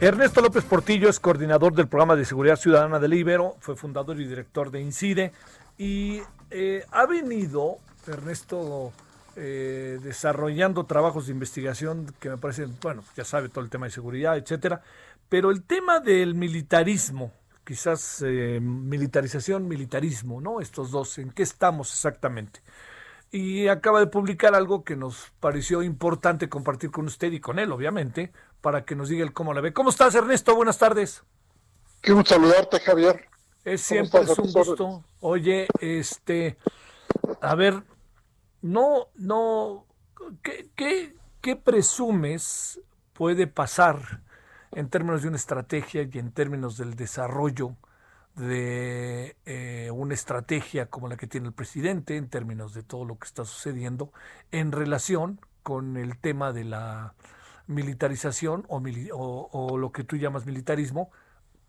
Ernesto López Portillo es coordinador del programa de seguridad ciudadana del Ibero, fue fundador y director de INCIDE y eh, ha venido, Ernesto, eh, desarrollando trabajos de investigación que me parecen, bueno, ya sabe todo el tema de seguridad, etcétera, pero el tema del militarismo, quizás eh, militarización, militarismo, ¿no? Estos dos, ¿en qué estamos exactamente? Y acaba de publicar algo que nos pareció importante compartir con usted y con él, obviamente, para que nos diga el cómo la ve. ¿Cómo estás, Ernesto? Buenas tardes. Qué gusto saludarte, Javier. Es siempre es un gusto. Oye, este, a ver, no, no, ¿qué, qué, qué presumes puede pasar en términos de una estrategia y en términos del desarrollo de eh, una estrategia como la que tiene el presidente en términos de todo lo que está sucediendo en relación con el tema de la militarización o, o, o lo que tú llamas militarismo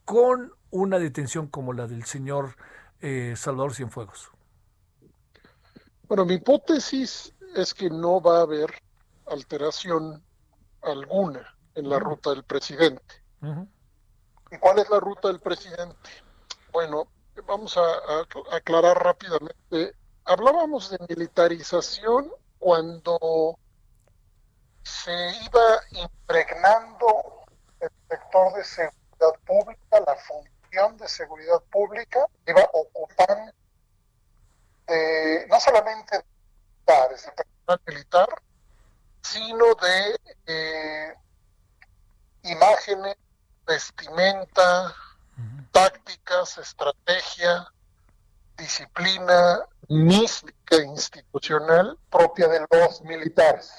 con una detención como la del señor eh, Salvador Cienfuegos. Bueno, mi hipótesis es que no va a haber alteración alguna en la ruta del presidente. ¿Y cuál es la ruta del presidente? Bueno, vamos a, a, aclarar rápidamente. Hablábamos de militarización cuando se iba impregnando el sector de seguridad pública, la función de seguridad pública, iba ocupando de, no solamente de militares, de personal militar, sino de eh, imágenes, vestimenta, tácticas, estrategia, disciplina mística institucional propia de los militares.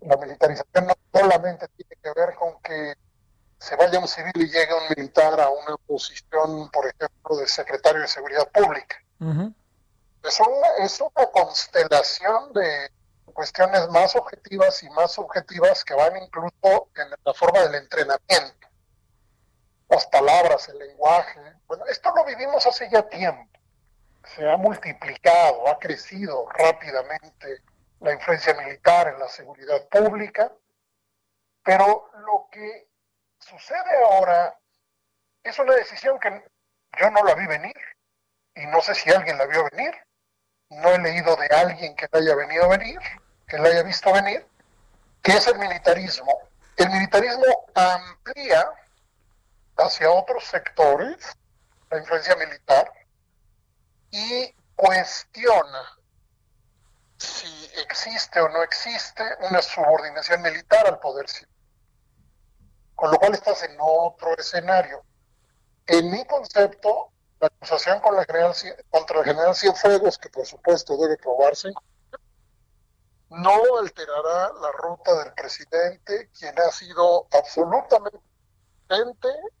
La militarización no solamente tiene que ver con que se vaya un civil y llegue un militar a una posición, por ejemplo, de secretario de Seguridad Pública. Uh -huh. es, una, es una constelación de cuestiones más objetivas y más subjetivas que van incluso en la forma del entrenamiento las palabras, el lenguaje. Bueno, esto lo vivimos hace ya tiempo. Se ha multiplicado, ha crecido rápidamente la influencia militar en la seguridad pública, pero lo que sucede ahora es una decisión que yo no la vi venir y no sé si alguien la vio venir. No he leído de alguien que la haya venido a venir, que la haya visto venir, que es el militarismo. El militarismo amplía hacia otros sectores, la influencia militar, y cuestiona si existe o no existe una subordinación militar al poder civil. Con lo cual estás en otro escenario. En mi concepto, la acusación con la general, contra el general Cienfuegos, que por supuesto debe probarse, no alterará la ruta del presidente, quien ha sido absolutamente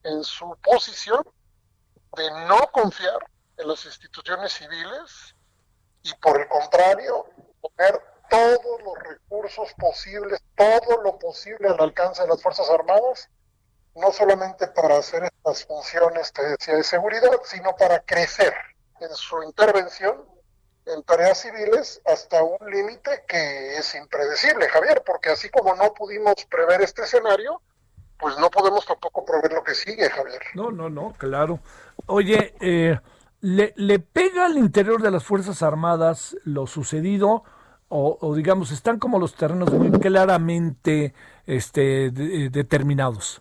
en su posición de no confiar en las instituciones civiles y por el contrario poner todos los recursos posibles, todo lo posible al alcance de las Fuerzas Armadas, no solamente para hacer estas funciones, te decía, de seguridad, sino para crecer en su intervención en tareas civiles hasta un límite que es impredecible, Javier, porque así como no pudimos prever este escenario, pues no podemos tampoco prever lo que sigue, Javier. No, no, no, claro. Oye, eh, ¿le, ¿le, pega al interior de las Fuerzas Armadas lo sucedido? O, o digamos, están como los terrenos muy claramente este, de, determinados.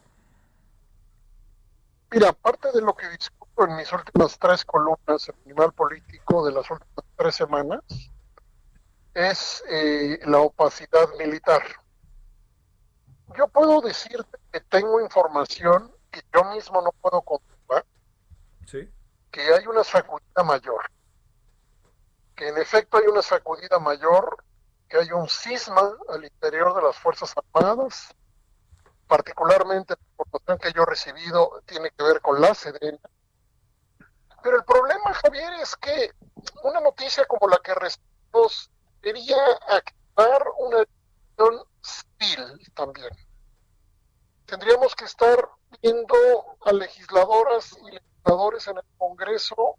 Mira, parte de lo que discuto en mis últimas tres columnas, el animal político de las últimas tres semanas, es eh, la opacidad militar yo puedo decirte que tengo información que yo mismo no puedo comprobar, ¿Sí? que hay una sacudida mayor, que en efecto hay una sacudida mayor, que hay un cisma al interior de las Fuerzas Armadas, particularmente en información que yo he recibido tiene que ver con la Sedena. Pero el problema, Javier, es que una noticia como la que recibimos debería activar una decisión civil también. Tendríamos que estar viendo a legisladoras y legisladores en el Congreso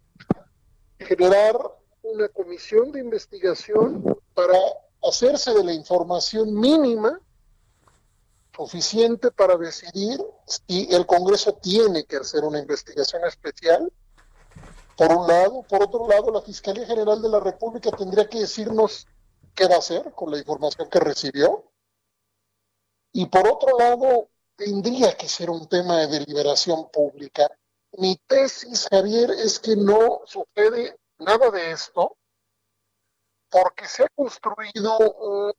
generar una comisión de investigación para hacerse de la información mínima suficiente para decidir si el Congreso tiene que hacer una investigación especial. Por un lado, por otro lado, la Fiscalía General de la República tendría que decirnos qué va a hacer con la información que recibió. Y por otro lado, tendría que ser un tema de deliberación pública. Mi tesis, Javier, es que no sucede nada de esto porque se ha construido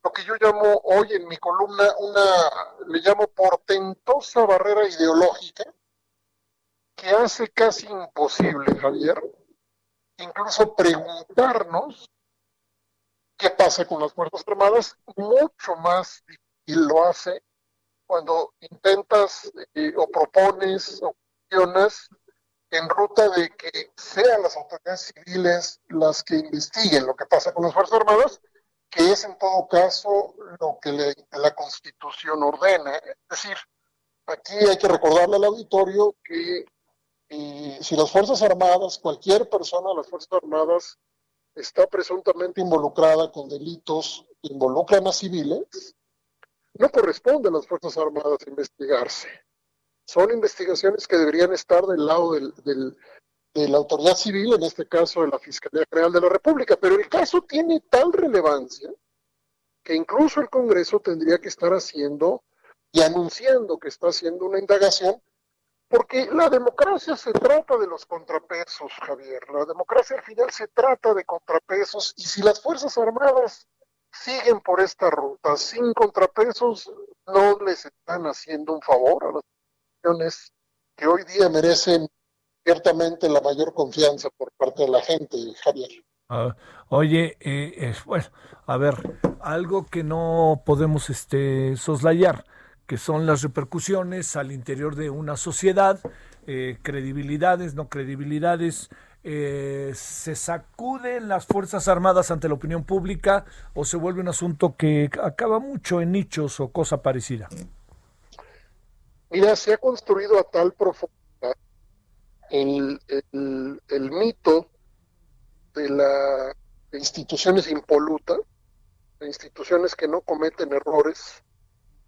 lo que yo llamo hoy en mi columna una, le llamo portentosa barrera ideológica que hace casi imposible, Javier, incluso preguntarnos qué pasa con las Fuerzas Armadas, mucho más difícil lo hace cuando intentas eh, o propones o cuestionas en ruta de que sean las autoridades civiles las que investiguen lo que pasa con las Fuerzas Armadas, que es en todo caso lo que la Constitución ordena. Es decir, aquí hay que recordarle al auditorio que eh, si las Fuerzas Armadas, cualquier persona de las Fuerzas Armadas está presuntamente involucrada con delitos que involucran a civiles, no corresponde a las Fuerzas Armadas investigarse son investigaciones que deberían estar del lado de la autoridad civil, en este caso de la Fiscalía General de la República, pero el caso tiene tal relevancia que incluso el Congreso tendría que estar haciendo y anunciando que está haciendo una indagación, porque la democracia se trata de los contrapesos, Javier. La democracia al final se trata de contrapesos y si las Fuerzas Armadas siguen por esta ruta sin contrapesos, no les están haciendo un favor a las que hoy día merecen ciertamente la mayor confianza por parte de la gente, Javier. Ah, oye, eh, bueno, a ver, algo que no podemos este, soslayar, que son las repercusiones al interior de una sociedad, eh, credibilidades, no credibilidades, eh, ¿se sacuden las Fuerzas Armadas ante la opinión pública o se vuelve un asunto que acaba mucho en nichos o cosa parecida? Mira, se ha construido a tal profundidad el, el, mito de, la, instituciones impolutas, de instituciones que no cometen errores,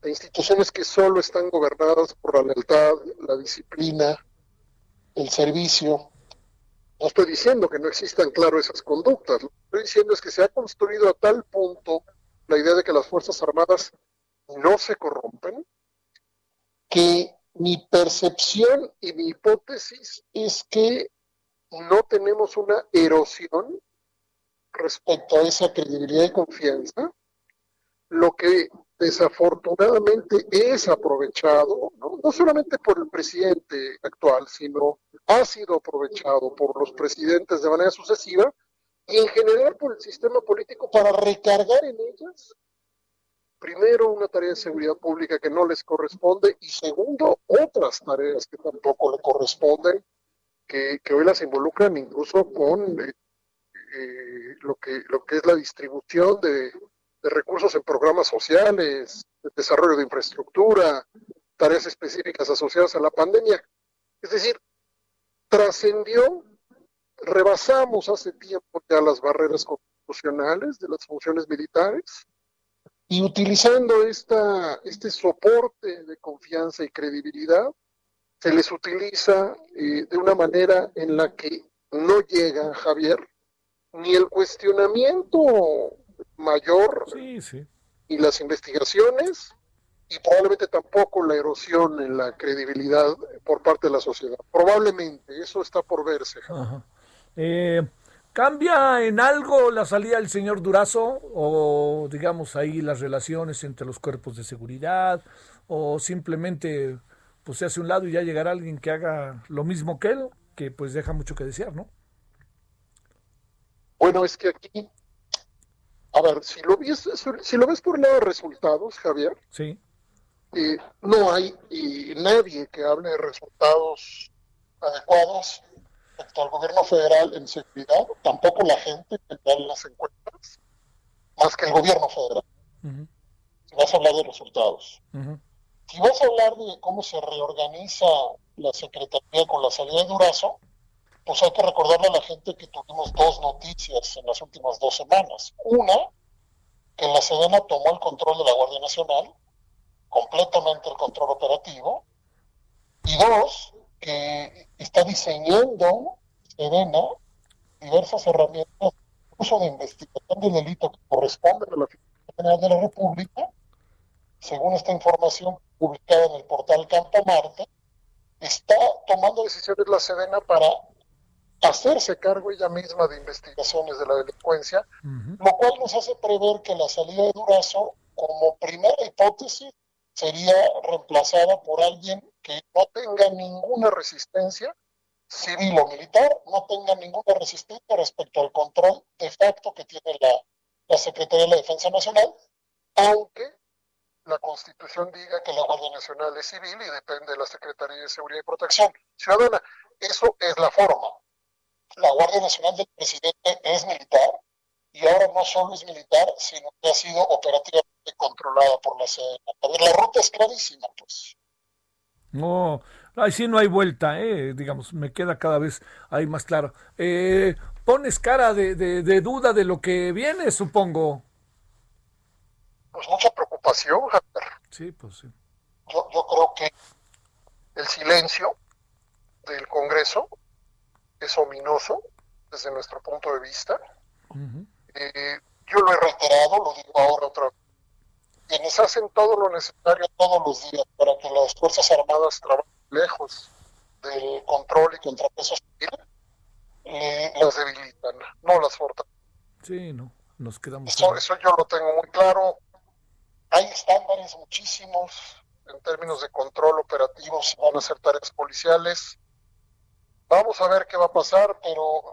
de instituciones que solo están gobernadas por la lealtad, la disciplina, el servicio. No estoy diciendo que no existan, claro, esas conductas. Lo que estoy diciendo es que se ha construido a tal punto la idea de que las Fuerzas Armadas no se corrompen, que mi percepción y mi hipótesis es que no tenemos una erosión respecto a esa credibilidad y confianza, lo que desafortunadamente es aprovechado, ¿no? no solamente por el presidente actual, sino ha sido aprovechado por los presidentes de manera sucesiva y en general por el sistema político para recargar en ellas primero, una tarea de seguridad pública que no les corresponde y segundo, otras tareas que tampoco le corresponden, que, hoy las involucran incluso con eh, eh, lo, que, lo que es la distribución de, recursos en programas sociales, de desarrollo de infraestructura, tareas específicas asociadas a la pandemia. Es decir, trascendió, rebasamos hace tiempo ya las barreras constitucionales de las funciones militares, y utilizando esta, este soporte de confianza y credibilidad, se les utiliza eh, de una manera en la que no llega, Javier, ni el cuestionamiento mayor y las investigaciones, y probablemente tampoco la erosión en la credibilidad por parte de la sociedad. Probablemente, eso está por verse. Eh, ¿Cambia en algo la salida del señor Durazo o digamos ahí las relaciones entre los cuerpos de seguridad o simplemente pues se hace un lado y ya llegará alguien que haga lo mismo que él, que pues deja mucho que desear, ¿no? Bueno, es que aquí, a ver, si lo ves, si lo ves por el lado de resultados, Javier, sí. eh, no hay nadie que hable de resultados adecuados respecto al gobierno federal en seguridad, tampoco la gente da las encuestas, más que el gobierno federal. Si vas a hablar de resultados. Si vas a hablar de cómo se reorganiza la Secretaría con la salida de Durazo, pues hay que recordarle a la gente que tuvimos dos noticias en las últimas dos semanas. Una, que la Sedena tomó el control de la Guardia Nacional, completamente el control operativo. Y dos, que está diseñando Sedena diversas herramientas uso de investigación del delito que corresponde a la Fiscalía General de la República, según esta información publicada en el portal Campo Marte, está tomando decisiones la Sedena para hacerse cargo ella misma de investigaciones de la delincuencia, lo cual nos hace prever que la salida de Durazo, como primera hipótesis, sería reemplazada por alguien que no tenga ninguna resistencia civil o militar, no tenga ninguna resistencia respecto al control de facto que tiene la, la Secretaría de la Defensa Nacional, aunque la Constitución diga que la Guardia Nacional es civil y depende de la Secretaría de Seguridad y Protección Ciudadana. Eso es la forma la Guardia Nacional del presidente es militar y ahora no solo es militar, sino que ha sido operativamente controlada por la CDN. la ruta es clarísima, pues. No, ahí sí no hay vuelta, eh, digamos, me queda cada vez ahí más claro. Eh, pones cara de, de, duda de lo que viene, supongo. Pues mucha preocupación, Javier. Sí, pues sí. Yo, yo creo que el silencio del Congreso es ominoso desde nuestro punto de vista. Eh, yo lo he reiterado, lo digo ahora otra vez. Quienes hacen todo lo necesario todos los días para que las Fuerzas Armadas trabajen lejos del control y contrapeso civil, eh, las debilitan, no las fortalecen. Sí, no, nos quedamos. Eso, eso yo lo tengo muy claro. Hay estándares muchísimos en términos de control operativo si van a hacer tareas policiales Vamos a ver qué va a pasar, pero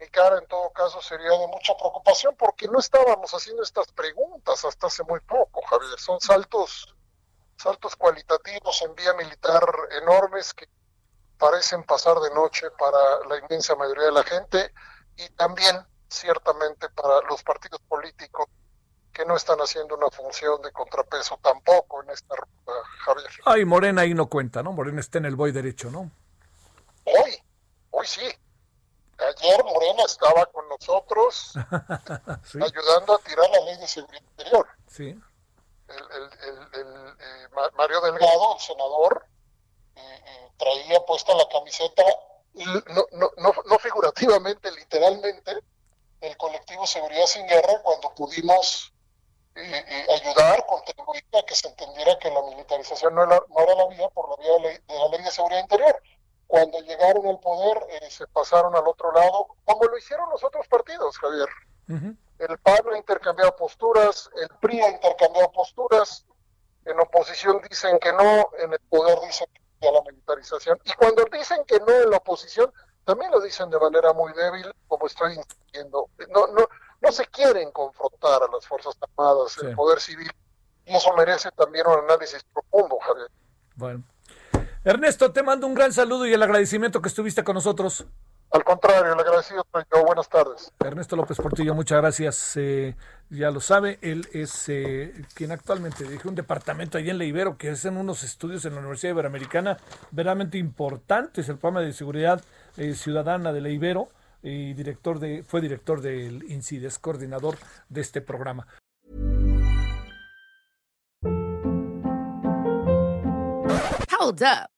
mi cara en todo caso sería de mucha preocupación porque no estábamos haciendo estas preguntas hasta hace muy poco, Javier. Son saltos, saltos cualitativos en vía militar enormes que parecen pasar de noche para la inmensa mayoría de la gente y también ciertamente para los partidos políticos que no están haciendo una función de contrapeso tampoco en esta ruta, Javier. Ay, Morena ahí no cuenta, ¿no? Morena está en el boy derecho, ¿no? Hoy, Hoy sí. Ayer Morena estaba con nosotros ayudando a tirar la ley de seguridad interior. Sí. El, eh, Mario Delgado, el senador, eh, eh, traía puesta la camiseta, no, no, no, no figurativamente, literalmente, el colectivo Seguridad Sin Guerra cuando pudimos ayudar, contribuir a que se entendiera que la militarización no era, no era la vía por la vía de la ley de seguridad interior cuando llegaron al poder eh, se pasaron al otro lado, como lo hicieron los otros partidos, Javier. El PAN ha intercambiado posturas, el PRI ha intercambiado posturas, en oposición dicen que no, en el poder dicen que a la militarización. Y cuando dicen que no en la oposición, también lo dicen de manera muy débil, como estoy diciendo. No, no, no se quieren confrontar a las Fuerzas Armadas, el poder civil, y eso merece también un análisis profundo, Javier. Bueno. Ernesto, te mando un gran saludo y el agradecimiento que estuviste con nosotros. Al contrario, el agradecido soy yo. Buenas tardes. Ernesto López Portillo, muchas gracias. Eh, ya lo sabe, él es eh, quien actualmente dirige un departamento allí en Leibero que hacen unos estudios en la Universidad Iberoamericana verdaderamente importantes. El programa de seguridad eh, ciudadana de Leibero y director de, fue director del INCIDES, coordinador de este programa. Hold up.